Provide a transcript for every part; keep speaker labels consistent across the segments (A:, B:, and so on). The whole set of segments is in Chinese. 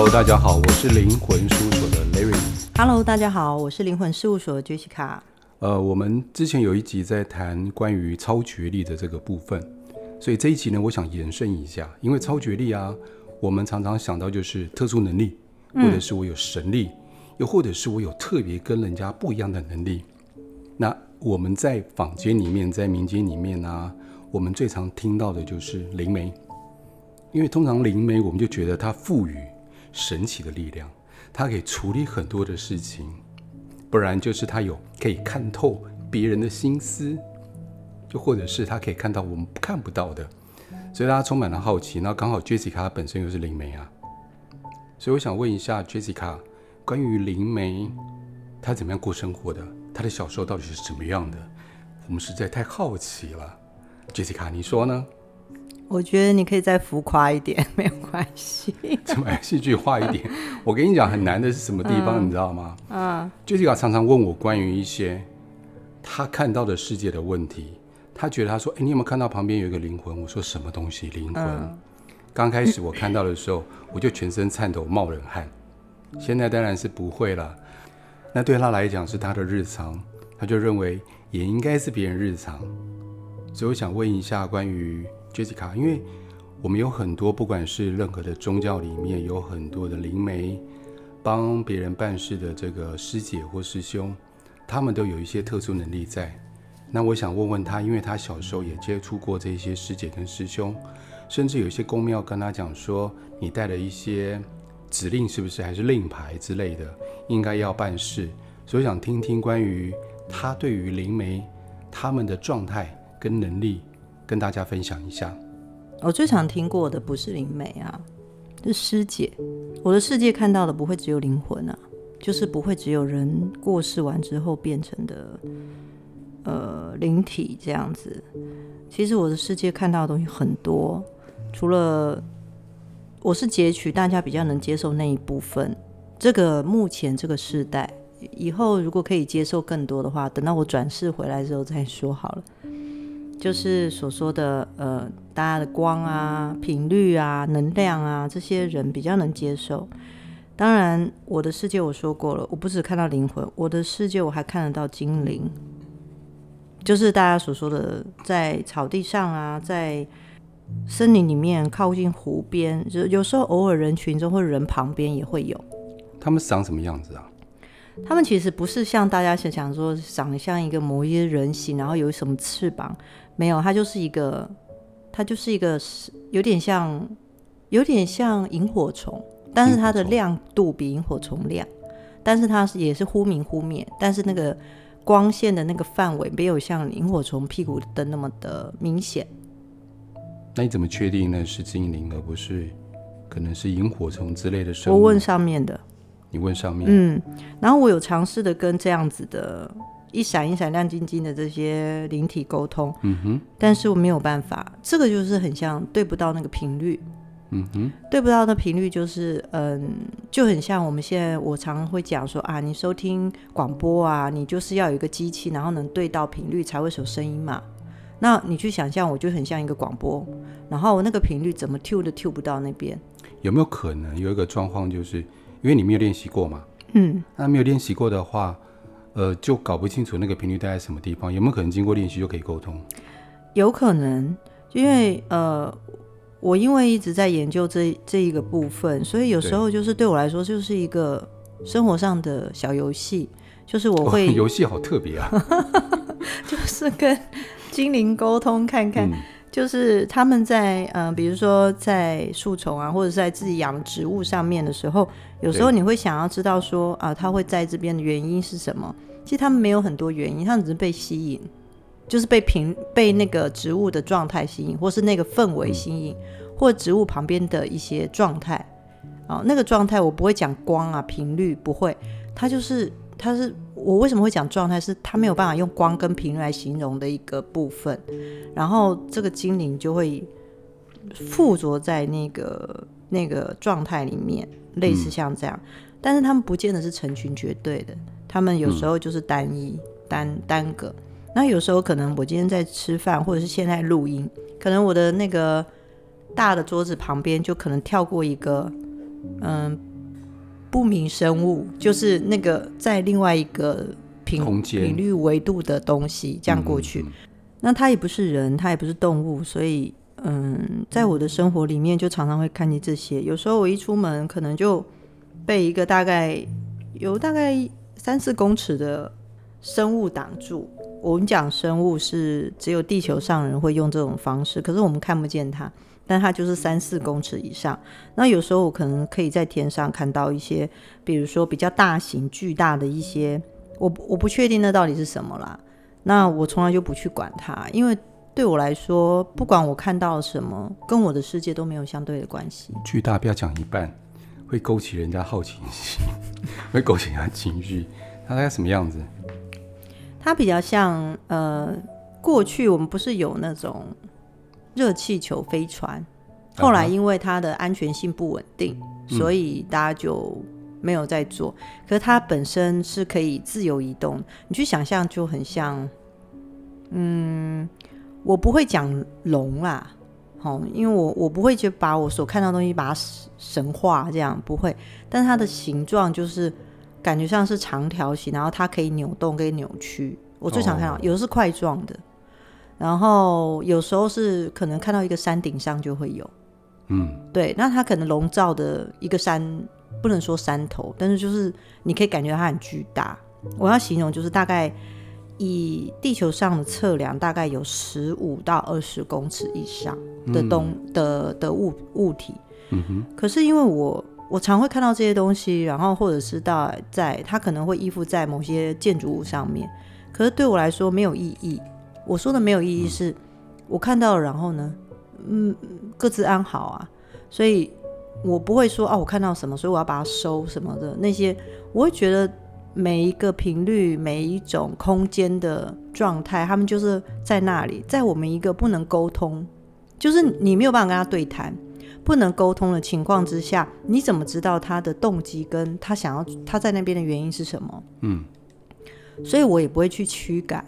A: Hello，大家好，我是灵魂事务所的 Larry。
B: Hello，大家好，我是灵魂事务所的 Jessica。
A: 呃，我们之前有一集在谈关于超觉力的这个部分，所以这一集呢，我想延伸一下，因为超觉力啊，我们常常想到就是特殊能力，或者是我有神力，嗯、又或者是我有特别跟人家不一样的能力。那我们在坊间里面，在民间里面啊，我们最常听到的就是灵媒，因为通常灵媒我们就觉得它赋予。神奇的力量，他可以处理很多的事情，不然就是他有可以看透别人的心思，就或者是他可以看到我们看不到的，所以大家充满了好奇。那刚好 Jessica 本身又是灵媒啊，所以我想问一下 Jessica，关于灵媒，她怎么样过生活的？她的小时候到底是怎么样的？我们实在太好奇了。Jessica，你说呢？
B: 我觉得你可以再浮夸一点，没有关系。
A: 怎么戏剧化一点？我跟你讲，很难的是什么地方，嗯、你知道吗？嗯。Jessica 常常问我关于一些他看到的世界的问题。他觉得他说：“哎，你有没有看到旁边有一个灵魂？”我说：“什么东西？灵魂？”嗯、刚开始我看到的时候，我就全身颤抖、冒冷汗。现在当然是不会了。那对他来讲是他的日常，他就认为也应该是别人日常。所以我想问一下关于。Jessica，因为我们有很多，不管是任何的宗教里面，有很多的灵媒帮别人办事的这个师姐或师兄，他们都有一些特殊能力在。那我想问问他，因为他小时候也接触过这些师姐跟师兄，甚至有一些宫庙跟他讲说，你带了一些指令，是不是还是令牌之类的，应该要办事。所以想听听关于他对于灵媒他们的状态跟能力。跟大家分享一下，
B: 我最常听过的不是灵媒啊，是师姐。我的世界看到的不会只有灵魂啊，就是不会只有人过世完之后变成的呃灵体这样子。其实我的世界看到的东西很多，除了我是截取大家比较能接受那一部分。这个目前这个世代，以后如果可以接受更多的话，等到我转世回来之后再说好了。就是所说的，呃，大家的光啊、频率啊、能量啊，这些人比较能接受。当然，我的世界我说过了，我不只看到灵魂，我的世界我还看得到精灵。就是大家所说的，在草地上啊，在森林里面，靠近湖边，就有时候偶尔人群中或者人旁边也会有。
A: 他们长什么样子啊？
B: 他们其实不是像大家想想说，长得像一个某一些人形，然后有什么翅膀。没有，它就是一个，它就是一个，有点像，有点像萤火虫，但是它的亮度比萤火虫亮，但是它是也是忽明忽灭，但是那个光线的那个范围没有像萤火虫屁股灯那么的明显。
A: 那你怎么确定那是精灵，而不是可能是萤火虫之类的生物？
B: 我问上面的。
A: 你问上面。
B: 嗯，然后我有尝试的跟这样子的。一闪一闪亮晶晶的这些灵体沟通，嗯哼，但是我没有办法，这个就是很像对不到那个频率，嗯哼，对不到的频率就是，嗯，就很像我们现在我常常会讲说啊，你收听广播啊，你就是要有一个机器，然后能对到频率才会有声音嘛。那你去想象，我就很像一个广播，然后我那个频率怎么 tune 都 tune 不到那边。
A: 有没有可能有一个状况，就是因为你没有练习过嘛？
B: 嗯，
A: 那没有练习过的话。呃，就搞不清楚那个频率带在什么地方，有没有可能经过练习就可以沟通？
B: 有可能，因为呃，我因为一直在研究这这一个部分，所以有时候就是对我来说就是一个生活上的小游戏，就是我会
A: 游戏好特别啊，
B: 就是跟精灵沟通看看。嗯就是他们在呃，比如说在树丛啊，或者在自己养植物上面的时候，有时候你会想要知道说啊，它会在这边的原因是什么？其实他们没有很多原因，他们只是被吸引，就是被平被那个植物的状态吸引，或是那个氛围吸引，或植物旁边的一些状态啊，那个状态我不会讲光啊频率不会，它就是。它是我为什么会讲状态，是它没有办法用光跟频率来形容的一个部分，然后这个精灵就会附着在那个那个状态里面，类似像这样，嗯、但是他们不见得是成群结队的，他们有时候就是单一、嗯、单单个，那有时候可能我今天在吃饭，或者是现在录音，可能我的那个大的桌子旁边就可能跳过一个，嗯。不明生物，就是那个在另外一
A: 个频
B: 频率维度的东西，这样过去。嗯嗯嗯，那它也不是人，它也不是动物，所以嗯，在我的生活里面就常常会看见这些。有时候我一出门，可能就被一个大概有大概三四公尺的生物挡住。我们讲生物是只有地球上人会用这种方式，可是我们看不见它。但它就是三四公尺以上。那有时候我可能可以在天上看到一些，比如说比较大型、巨大的一些，我我不确定那到底是什么啦。那我从来就不去管它，因为对我来说，不管我看到了什么，跟我的世界都没有相对的关系。
A: 巨大不要讲一半，会勾起人家好奇心，会勾起人家情绪。它大概什么样子？
B: 它比较像呃，过去我们不是有那种。热气球飞船，后来因为它的安全性不稳定，嗯，所以大家就没有再做。可是它本身是可以自由移动，你去想象就很像，嗯，我不会讲龙啦，哦，因为我我不会就把我所看到的东西把它神化这样不会，但它的形状就是感觉像是长条形，然后它可以扭动跟扭曲。我最常看到，哦，有的是块状的。然后有时候是可能看到一个山顶上就会有，嗯，对，那它可能笼罩的一个山，不能说山头，但是就是你可以感觉它很巨大。我要形容就是大概以地球上的测量，大概有十五到二十公尺以上的东、嗯、的的物物体。嗯哼。可是因为我我常会看到这些东西，然后或者是到在它可能会依附在某些建筑物上面，可是对我来说没有意义。我说的没有意义是，我看到了，然后呢，嗯，各自安好啊，所以我不会说啊，我看到什么，所以我要把它收什么的那些，我会觉得每一个频率、每一种空间的状态，他们就是在那里，在我们一个不能沟通，就是你没有办法跟他对谈，不能沟通的情况之下，你怎么知道他的动机跟他想要他在那边的原因是什么？嗯，所以我也不会去驱赶。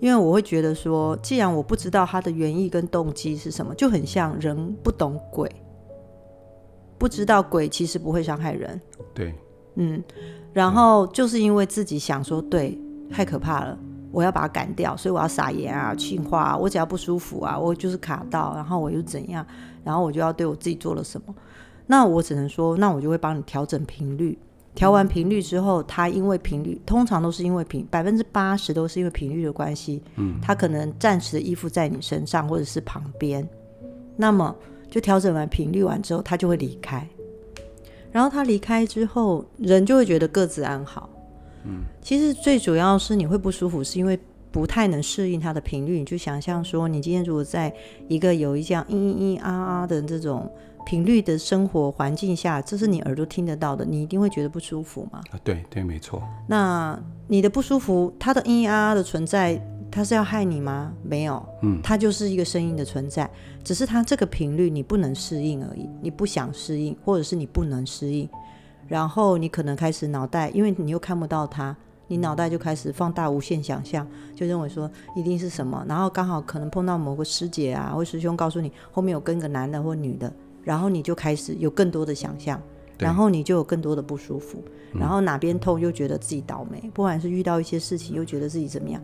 B: 因为我会觉得说，既然我不知道他的原意跟动机是什么，就很像人不懂鬼，不知道鬼其实不会伤害人。
A: 对，
B: 嗯，然后就是因为自己想说，对，太可怕了，我要把它赶掉，所以我要撒盐啊、净化啊，我只要不舒服啊，我就是卡到，然后我又怎样，然后我就要对我自己做了什么，那我只能说，那我就会帮你调整频率。调完频率之后，它因为频率通常都是因为频百分之八十都是因为频率的关系，嗯，它可能暂时的依附在你身上或者是旁边，那么就调整完频率完之后，它就会离开。然后它离开之后，人就会觉得各自安好。嗯，其实最主要是你会不舒服，是因为不太能适应它的频率。你就想象说，你今天如果在一个有一这样嘤嘤嘤啊啊的这种。频率的生活环境下，这是你耳朵听得到的，你一定会觉得不舒服吗？
A: 啊，对对，没错。
B: 那你的不舒服，它的咿咿啊啊的存在，它是要害你吗？没有，嗯，它就是一个声音的存在，只是它这个频率你不能适应而已，你不想适应，或者是你不能适应，然后你可能开始脑袋，因为你又看不到它，你脑袋就开始放大无限想象，就认为说一定是什么，然后刚好可能碰到某个师姐啊或师兄告诉你后面有跟个男的或女的。然后你就开始有更多的想象，然后你就有更多的不舒服，然后哪边痛又觉得自己倒霉，不管是遇到一些事情又觉得自己怎么样。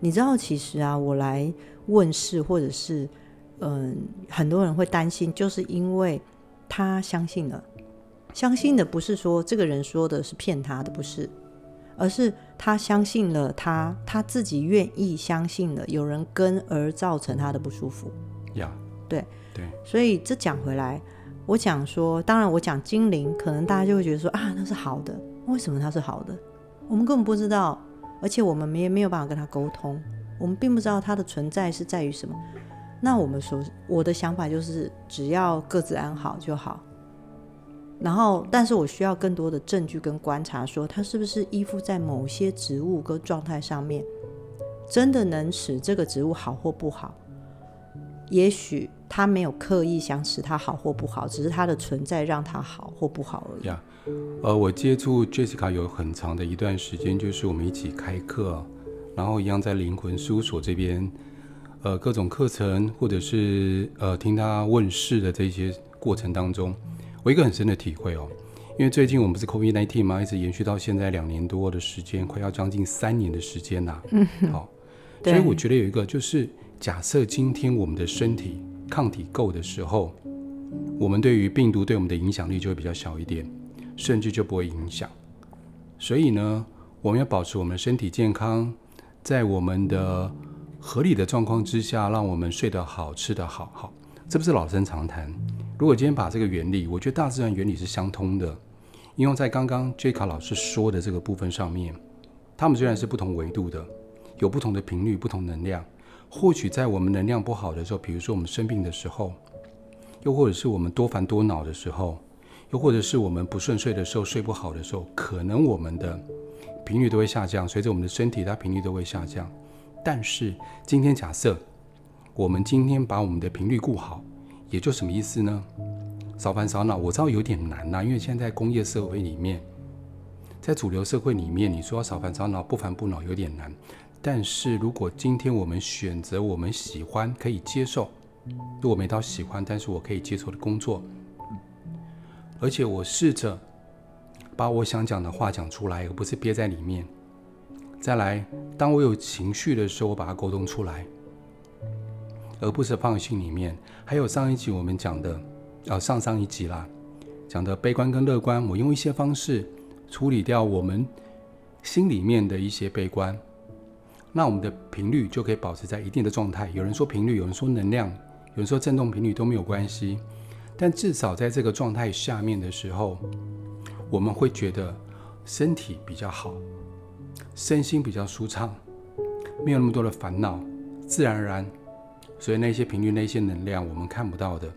B: 你知道，其实啊，我来问事或者是嗯，很多人会担心，就是因为他相信了，相信的不是说这个人说的是骗他的，不是，而是他相信了他他自己愿意相信了，有人跟而造成他的不舒服。
A: 呀，
B: 对。所以这讲回来，我讲说，当然我讲精灵，可能大家就会觉得说啊，那是好的。为什么它是好的？我们根本不知道，而且我们没没有办法跟它沟通，我们并不知道它的存在是在于什么。那我们说，我的想法就是，只要各自安好就好。然后，但是我需要更多的证据跟观察，说它是不是依附在某些植物跟状态上面，真的能使这个植物好或不好？也许。他没有刻意想使他好或不好，只是他的存在让他好或不好而已。
A: 呀，yeah. 呃，我接触 Jessica 有很长的一段时间，就是我们一起开课，然后一样在灵魂事务所这边，呃，各种课程或者是呃听他问世的这些过程当中，我一个很深的体会哦，因为最近我们不是 COVID-19 嘛，一直延续到现在两年多的时间，快要将近三年的时间呐。嗯，好，所以我觉得有一个就是，假设今天我们的身体抗体够的时候，我们对于病毒对我们的影响力就会比较小一点，甚至就不会影响。所以呢，我们要保持我们身体健康，在我们的合理的状况之下，让我们睡得好、吃得好，好，这不是老生常谈。如果今天把这个原理，我觉得大自然原理是相通的，应用在刚刚 J 卡老师说的这个部分上面，他们虽然是不同维度的，有不同的频率、不同能量，或许在我们能量不好的时候，比如说我们生病的时候，又或者是我们多烦多恼的时候，又或者是我们不顺遂的时候、睡不好的时候，可能我们的频率都会下降，随着我们的身体，它频率都会下降。但是今天假设我们今天把我们的频率顾好，也就什么意思呢？少烦少恼，我知道有点难呐、因为现在在工业社会里面，在主流社会里面，你说要少烦少恼、不烦不恼有点难。但是如果今天我们选择我们喜欢、可以接受，如果没到喜欢，但是我可以接受的工作。而且我试着把我想讲的话讲出来，而不是憋在里面。再来，当我有情绪的时候，我把它沟通出来，而不是放心里面。还有上一集我们讲的，呃，上上一集啦，讲的悲观跟乐观，我用一些方式处理掉我们心里面的一些悲观，那我们的频率就可以保持在一定的状态。有人说频率，有人说能量，有人说振动频率都没有关系。但至少在这个状态下面的时候，我们会觉得身体比较好，身心比较舒畅，没有那么多的烦恼，自然而然。所以那些频率、那些能量，我们看不到的，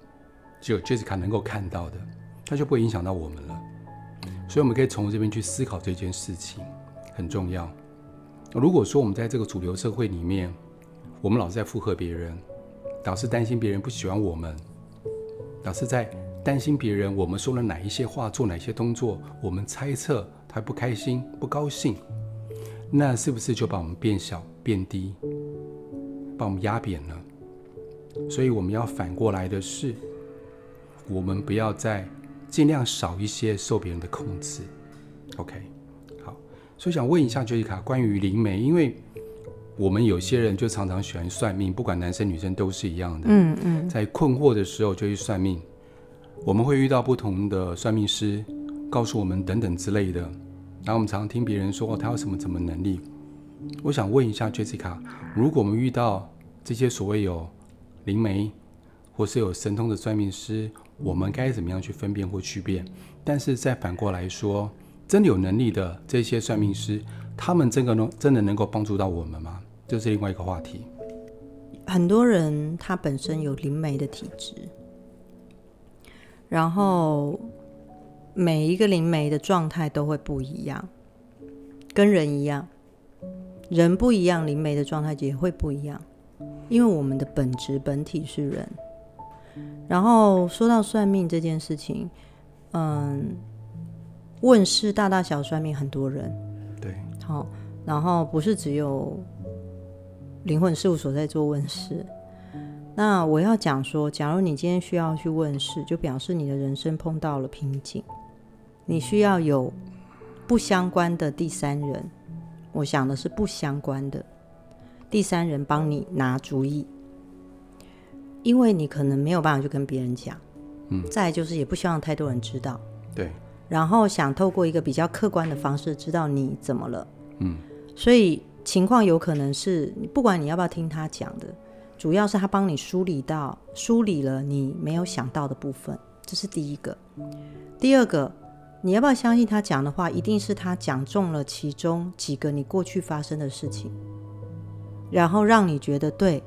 A: 只有 Jessica 能够看到的，它就不会影响到我们了。所以我们可以从这边去思考这件事情，很重要。如果说我们在这个主流社会里面，我们老是在附和别人，老是担心别人不喜欢我们。老是在担心别人，我们说了哪一些话，做哪些动作，我们猜测他不开心、不高兴，那是不是就把我们变小、变低，把我们压扁了？所以我们要反过来的是，我们不要再尽量少一些受别人的控制。OK，所以想问一下 Jessica 关于灵媒，因为。我们有些人就常常喜欢算命，不管男生女生都是一样的。嗯嗯，在困惑的时候就去算命，我们会遇到不同的算命师，告诉我们等等之类的。然后我们常常听别人说，哦，他有什么什么能力。我想问一下 Jessica，如果我们遇到这些所谓有灵媒或是有神通的算命师，我们该怎么样去分辨或区别？但是再反过来说，真的有能力的这些算命师。他们真的能真的能够帮助到我们吗？这是另外一个话题。
B: 很多人他本身有灵媒的体质，然后每一个灵媒的状态都会不一样，跟人一样，人不一样，灵媒的状态也会不一样，因为我们的本质本体是人。然后说到算命这件事情，嗯，问世大大小算命很多人。对好，然后不是只有灵魂事务所在做问世。那我要讲说，假如你今天需要去问世，就表示你的人生碰到了瓶颈，你需要有不相关的第三人。我想的是不相关的第三人帮你拿主意，因为你可能没有办法去跟别人讲。嗯，再就是也不希望太多人知道。
A: 对。
B: 然后想透过一个比较客观的方式知道你怎么了，
A: 嗯，
B: 所以情况有可能是，不管你要不要听他讲的，主要是他帮你梳理到梳理了你没有想到的部分，这是第一个。第二个，你要不要相信他讲的话，一定是他讲中了其中几个你过去发生的事情，然后让你觉得对，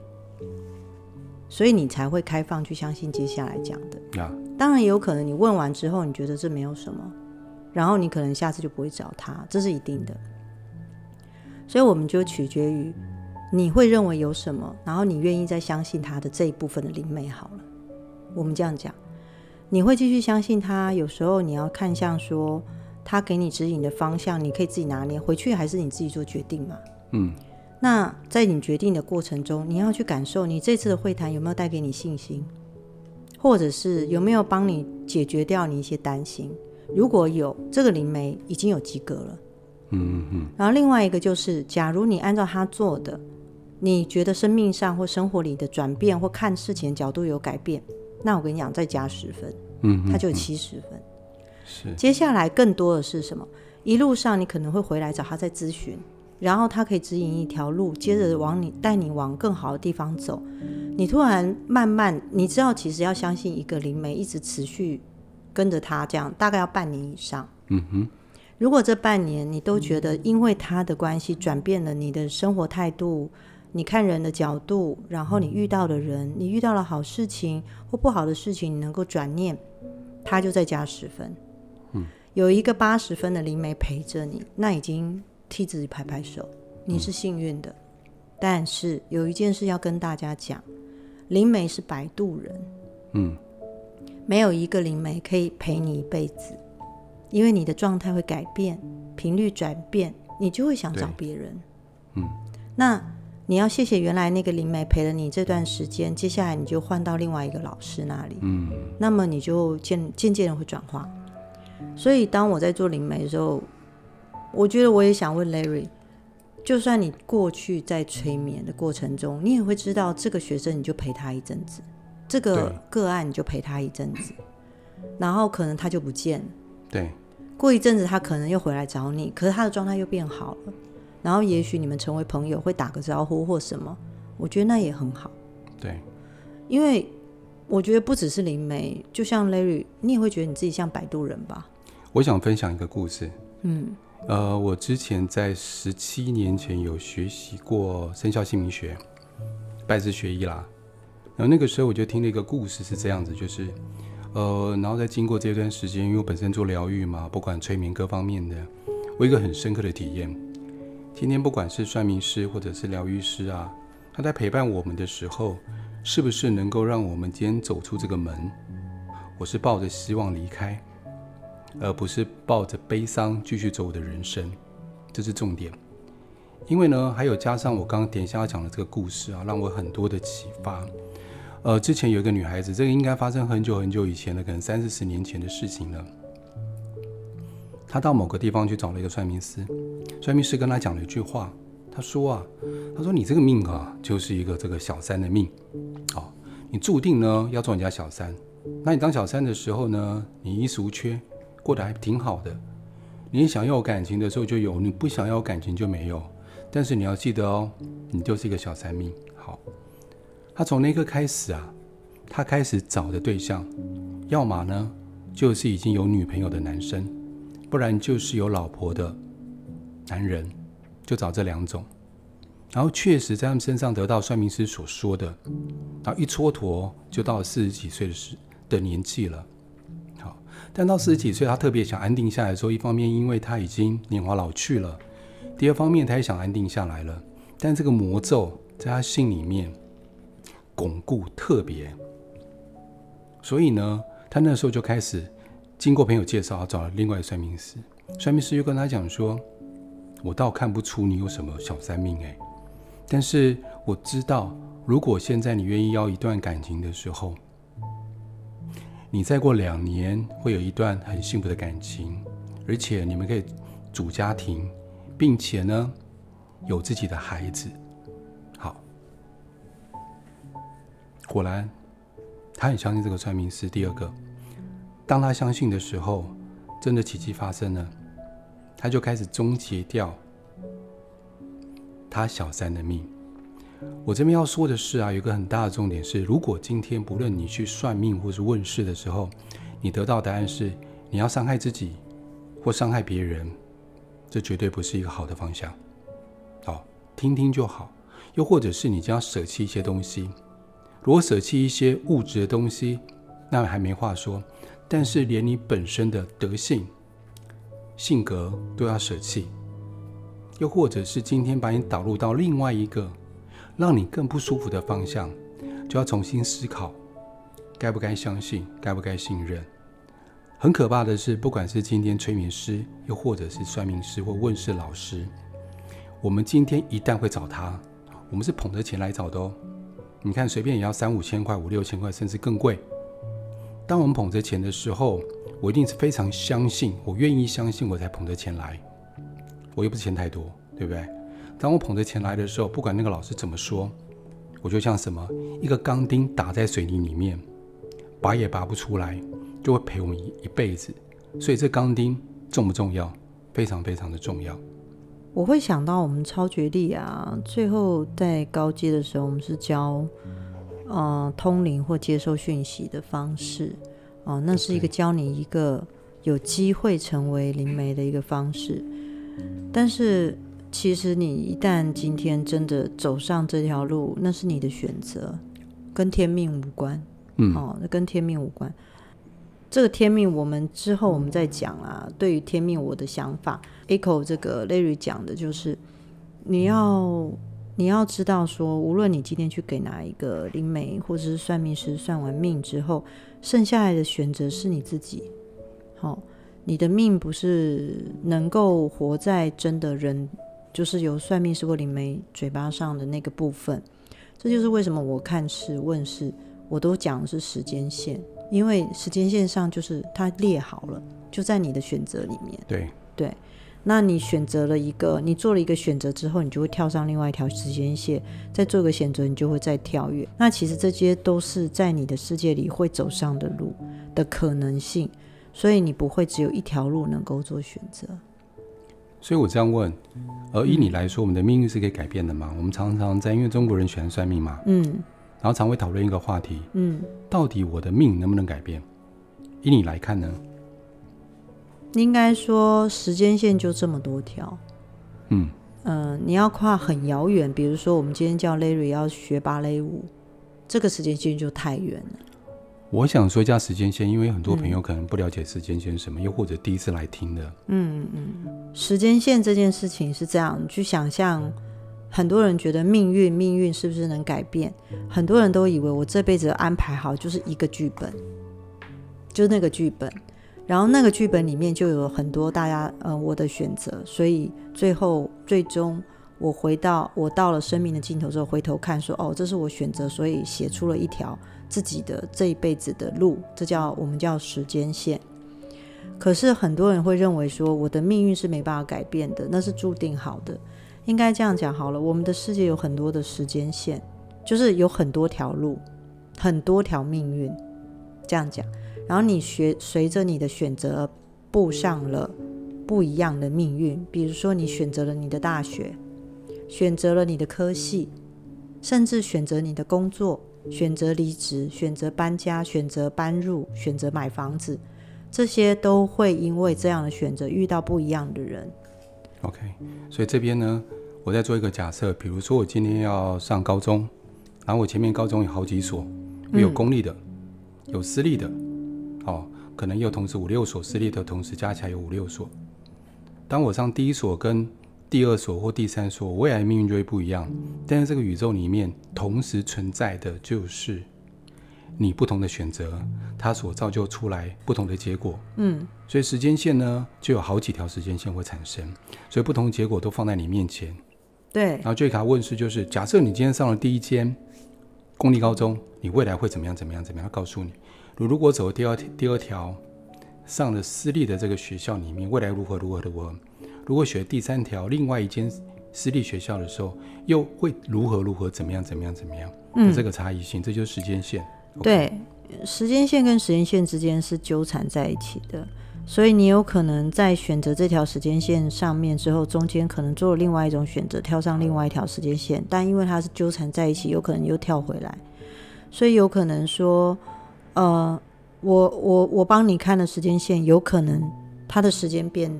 B: 所以你才会开放去相信接下来讲的。
A: 啊
B: 当然也有可能，你问完之后，你觉得这没有什么，然后你可能下次就不会找他，这是一定的。所以我们就取决于你会认为有什么，然后你愿意再相信他的这一部分的灵媒好了。我们这样讲，你会继续相信他。有时候你要看向说他给你指引的方向，你可以自己拿捏回去，还是你自己做决定嘛？
A: 嗯。
B: 那在你决定的过程中，你要去感受你这次的会谈有没有带给你信心。或者是有没有帮你解决掉你一些担心？如果有这个灵媒已经有及格了。
A: 嗯嗯。
B: 然后另外一个就是，假如你按照他做的，你觉得生命上或生活里的转变或看事情的角度有改变，那我跟你讲，再加十分，
A: 嗯，
B: 他就有七十分。
A: 是。
B: 接下来更多的是什么？一路上你可能会回来找他再咨询，然后他可以指引一条路，接着往你带你往更好的地方走。你突然慢慢，你知道，其实要相信一个灵媒一直持续跟着他，这样大概要半年以上。
A: 嗯哼。
B: 如果这半年你都觉得因为他的关系转变了你的生活态度，你看人的角度，然后你遇到的人，你遇到了好事情或不好的事情，你能够转念，他就再加十分。
A: 嗯，
B: 有一个八十分的灵媒陪着你，那已经替自己拍拍手，你是幸运的。嗯，但是有一件事要跟大家讲，灵媒是摆渡人。
A: 嗯，
B: 没有一个灵媒可以陪你一辈子。因为你的状态会改变，频率转变，你就会想找别人。
A: 嗯，
B: 那你要谢谢原来那个灵媒陪了你这段时间，接下来你就换到另外一个老师那里。
A: 嗯，
B: 那么你就渐渐渐的会转化。所以当我在做灵媒的时候，我觉得我也想问 Larry，就算你过去在催眠的过程中，你也会知道这个学生，你就陪他一阵子，这个个案你就陪他一阵子，然后可能他就不见了。
A: 对。
B: 过一阵子，他可能又回来找你，可是他的状态又变好了，然后也许你们成为朋友，会打个招呼或什么，我觉得那也很好。
A: 对，
B: 因为我觉得不只是灵媒，就像 Larry，你也会觉得你自己像摆渡人吧？
A: 我想分享一个故事。
B: 嗯，
A: 呃，我之前在十七年前有学习过生肖姓名学，拜师学艺啦。然后那个时候我就听了一个故事，是这样子，就是。呃，然后再经过这段时间，因为我本身做疗愈嘛，不管催眠各方面的，我一个很深刻的体验。今天不管是算命师或者是疗愈师啊，他在陪伴我们的时候，是不是能够让我们今天走出这个门？我是抱着希望离开，而不是抱着悲伤继续走我的人生，这是重点。因为呢，还有加上我刚刚等一下要讲的这个故事啊，让我很多的启发。呃，之前有一个女孩子，这个应该发生很久很久以前的，可能三四十年前的事情了。她到某个地方去找了一个算命师，算命师跟她讲了一句话，他说啊，他说你这个命啊，就是一个这个小三的命，哦，你注定呢要做人家小三。那你当小三的时候呢，你衣食无缺，过得还挺好的。你想要感情的时候就有，你不想要感情就没有。但是你要记得哦，你就是一个小三命。好。他从那刻开始啊，他开始找的对象，要么呢就是已经有女朋友的男生，不然就是有老婆的男人，就找这两种。然后确实在他们身上得到算命师所说的，然后一蹉跎就到了四十几岁的时的年纪了。但到四十几岁，他特别想安定下来的时候，一方面因为他已经年华老去了，第二方面他也想安定下来了，但这个魔咒在他心里面。巩固特别，所以呢，他那时候就开始经过朋友介绍，找了另外一个算命师。算命师又跟他讲说：“我倒看不出你有什么小三命哎，但是我知道，如果现在你愿意要一段感情的时候，你再过两年会有一段很幸福的感情，而且你们可以组家庭，并且呢，有自己的孩子。”好果然，他很相信这个算命师。第二个，当他相信的时候，真的奇迹发生了，他就开始终结掉他小三的命。我这边要说的是啊，有个很大的重点是，如果今天不论你去算命或是问事的时候，你得到答案是你要伤害自己或伤害别人，这绝对不是一个好的方向。好，听听就好。又或者是你将要舍弃一些东西。如果舍弃一些物质的东西，那还没话说。但是连你本身的德性、性格都要舍弃，又或者是今天把你导入到另外一个让你更不舒服的方向，就要重新思考，该不该相信，该不该信任。很可怕的是，不管是今天催眠师，又或者是算命师或问事老师，我们今天一旦会找他，我们是捧着钱来找的哦。你看，随便也要三五千块、五六千块，甚至更贵。当我们捧着钱的时候，我一定是非常相信，我愿意相信，我才捧着钱来。我又不是钱太多，对不对？当我捧着钱来的时候，不管那个老师怎么说，我就像什么一个钢钉打在水泥里面，拔也拔不出来，就会陪我们一一辈子。所以这钢钉重不重要？非常非常的重要。
B: 我会想到我们超觉力啊，最后在高阶的时候，我们是教呃通灵或接收讯息的方式哦、呃，那是一个教你一个有机会成为灵媒的一个方式。但是其实你一旦今天真的走上这条路，那是你的选择，跟天命无关。嗯，哦，那跟天命无关。这个天命，我们之后我们再讲啊。对于天命，我的想法，Echo 这个 Larry 讲的就是，你要你要知道说，无论你今天去给哪一个灵媒或者是算命师算完命之后，剩下来的选择是你自己。好、哦，你的命不是能够活在真的人，就是由算命师或灵媒嘴巴上的那个部分。这就是为什么我看事问事，我都讲的是时间线。因为时间线上就是它列好了，就在你的选择里面。
A: 对
B: 对，那你选择了一个，你做了一个选择之后，你就会跳上另外一条时间线，再做个选择，你就会再跳跃。那其实这些都是在你的世界里会走上的路的可能性，所以你不会只有一条路能够做选择。
A: 所以我这样问，而以你来说，我们的命运是可以改变的吗？我们常常在，因为中国人喜欢算命嘛，嗯。然后常会讨论一个话题，嗯，到底我的命能不能改变？以你来看呢？
B: 应该说时间线就这么多条，嗯嗯、呃，你要跨很遥远，比如说我们今天叫 Larry 要学芭蕾舞，这个时间线就太远了。
A: 我想说一下时间线，因为很多朋友可能不了解时间线是什么，嗯、又或者第一次来听的。
B: 嗯嗯，时间线这件事情是这样，你去想象。很多人觉得命运，命运是不是能改变？很多人都以为我这辈子安排好就是一个剧本，就是那个剧本，然后那个剧本里面就有很多大家呃我的选择，所以最后最终我回到我到了生命的尽头之后，回头看说哦，这是我选择，所以写出了一条自己的这一辈子的路，这叫我们叫时间线。可是很多人会认为说我的命运是没办法改变的，那是注定好的。应该这样讲好了，我们的世界有很多的时间线，就是有很多条路，很多条命运。这样讲，然后你学随着你的选择步上了不一样的命运。比如说，你选择了你的大学，选择了你的科系，甚至选择你的工作，选择离职，选择搬家，选择搬入，选择买房子，这些都会因为这样的选择遇到不一样的人。
A: OK，所以这边呢，我再做一个假设，比如说我今天要上高中，然后我前面高中有好几所，有公立的，嗯、有私立的，哦，可能有同时五六所私立的，同时加起来有五六所。当我上第一所跟第二所或第三所，未来命运就会不一样。但是这个宇宙里面同时存在的就是。你不同的选择，它所造就出来不同的结果。嗯，所以时间线呢，就有好几条时间线会产生，所以不同的结果都放在你面前。
B: 对。
A: 然后这卡问世就是，假设你今天上了第一间公立高中，你未来会怎么样？怎么样？怎么样？告诉你，如果走第二第二条，上了私立的这个学校里面，未来如何如何如何？如果选第三条，另外一间私立学校的时候，又会如何如何？怎么样？怎么样？怎么样？嗯，这个差异性，这就是时间线。
B: 对，时间线跟时间线之间是纠缠在一起的，所以你有可能在选择这条时间线上面之后，中间可能做了另外一种选择，跳上另外一条时间线，但因为它是纠缠在一起，有可能又跳回来，所以有可能说，呃，我我我帮你看的时间线，有可能它的时间变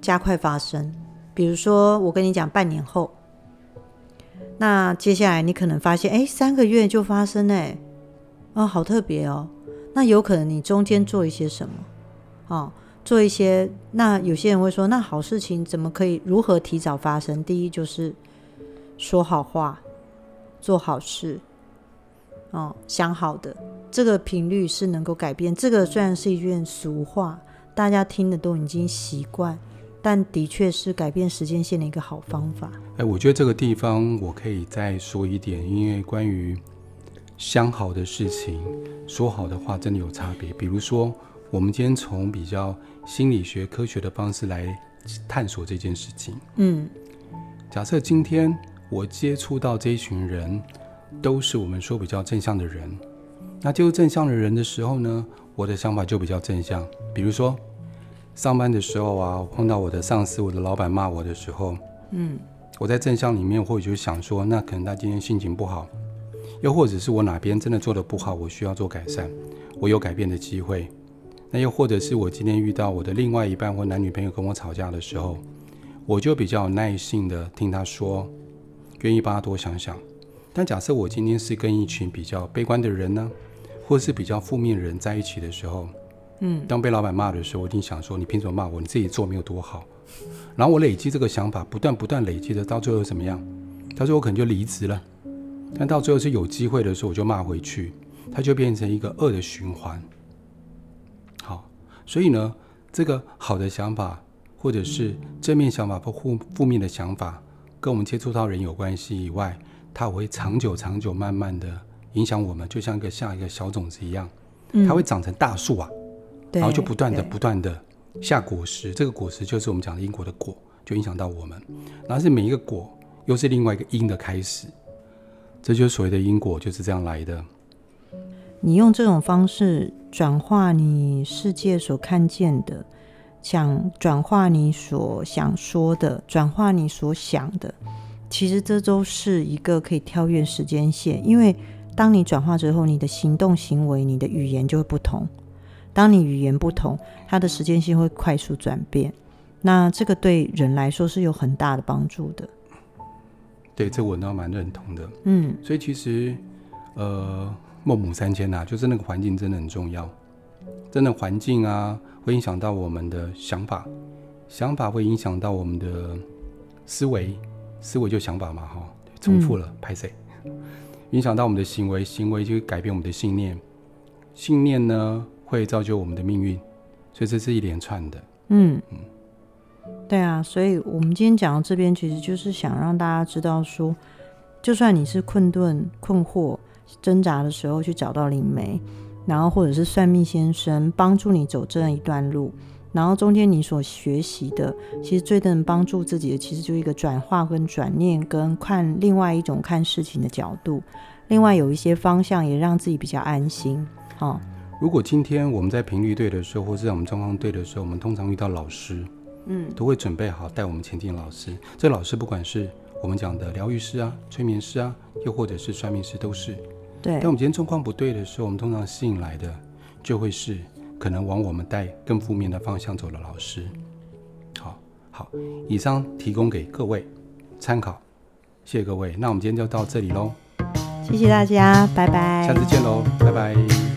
B: 加快发生，比如说我跟你讲半年后，那接下来你可能发现，哎，三个月就发生哎。哦，好特别哦。那有可能你中间做一些什么？哦，做一些。那有些人会说，那好事情怎么可以如何提早发生？第一就是说好话，做好事。哦，想好的这个频率是能够改变。这个虽然是一句俗话，大家听的都已经习惯，但的确是改变时间线的一个好方法。
A: 哎，我觉得这个地方我可以再说一点，因为关于。相好的事情，说好的话真的有差别。比如说，我们今天从比较心理学科学的方式来探索这件事情。
B: 嗯，
A: 假设今天我接触到这一群人，都是我们说比较正向的人，那接触正向的人的时候呢，我的想法就比较正向。比如说，上班的时候啊，我碰到我的上司、我的老板骂我的时候，
B: 嗯，
A: 我在正向里面或许就想说，那可能他今天心情不好，又或者是我哪边真的做的不好，我需要做改善，我有改变的机会。那又或者是我今天遇到我的另外一半或男女朋友跟我吵架的时候，我就比较有耐性的听他说，愿意帮他多想想。但假设我今天是跟一群比较悲观的人呢，或是比较负面的人在一起的时候，
B: 嗯，
A: 当被老板骂的时候，我一定想说，你凭什么骂我？你自己做没有多好。然后我累积这个想法，不断不断累积的，到最后怎么样？到最后我可能就离职了。但到最后是有机会的时候，我就骂回去，它就变成一个恶的循环。好所以呢，这个好的想法，或者是正面想法或负负面的想法，跟我们接触到人有关系以外，它会长久、长久、慢慢的影响我们，就像一个像一个小种子一样，它会长成大树啊，
B: 嗯、
A: 然后就不断的、不断的下果实。这个果实就是我们讲的因果的果，就影响到我们。然后是每一个果，又是另外一个因的开始，这就是所谓的因果，就是这样来的。
B: 你用这种方式转化你世界所看见的，想转化你所想说的，转化你所想的，其实这都是一个可以跳跃时间线。因为当你转化之后，你的行动行为、你的语言就会不同。当你语言不同，它的时间性会快速转变。那这个对人来说是有很大的帮助的。
A: 对，这我倒蛮认同的。
B: 嗯，
A: 所以其实，呃。孟母三迁呐，就是那个环境真的很重要。真的环境啊，会影响到我们的想法，想法会影响到我们的思维，思维就想法嘛，哈，重复了，拍谢、嗯。影响到我们的行为，行为就会改变我们的信念，信念呢会造就我们的命运，所以这是一连串的。
B: 嗯嗯，对啊，所以我们今天讲到这边，其实就是想让大家知道说，就算你是困顿、困惑。挣扎的时候去找到灵媒，然后或者是算命先生帮助你走这样一段路，然后中间你所学习的，其实最能帮助自己的，其实就是一个转化跟转念，跟看另外一种看事情的角度，另外有一些方向也让自己比较安心。哦，
A: 如果今天我们在频率对的时候，或是在我们状况对的时候，我们通常遇到老师，嗯，都会准备好带我们前进。老师，这老师不管是我们讲的疗愈师啊、催眠师啊，又或者是算命师，都是。
B: 对，
A: 但我们今天状况不对的时候，我们通常吸引来的就会是可能往我们带更负面的方向走的老师。好，好，以上提供给各位参考，谢谢各位。那我们今天就到这里喽，
B: 谢谢大家，拜拜，
A: 下次见喽，拜拜。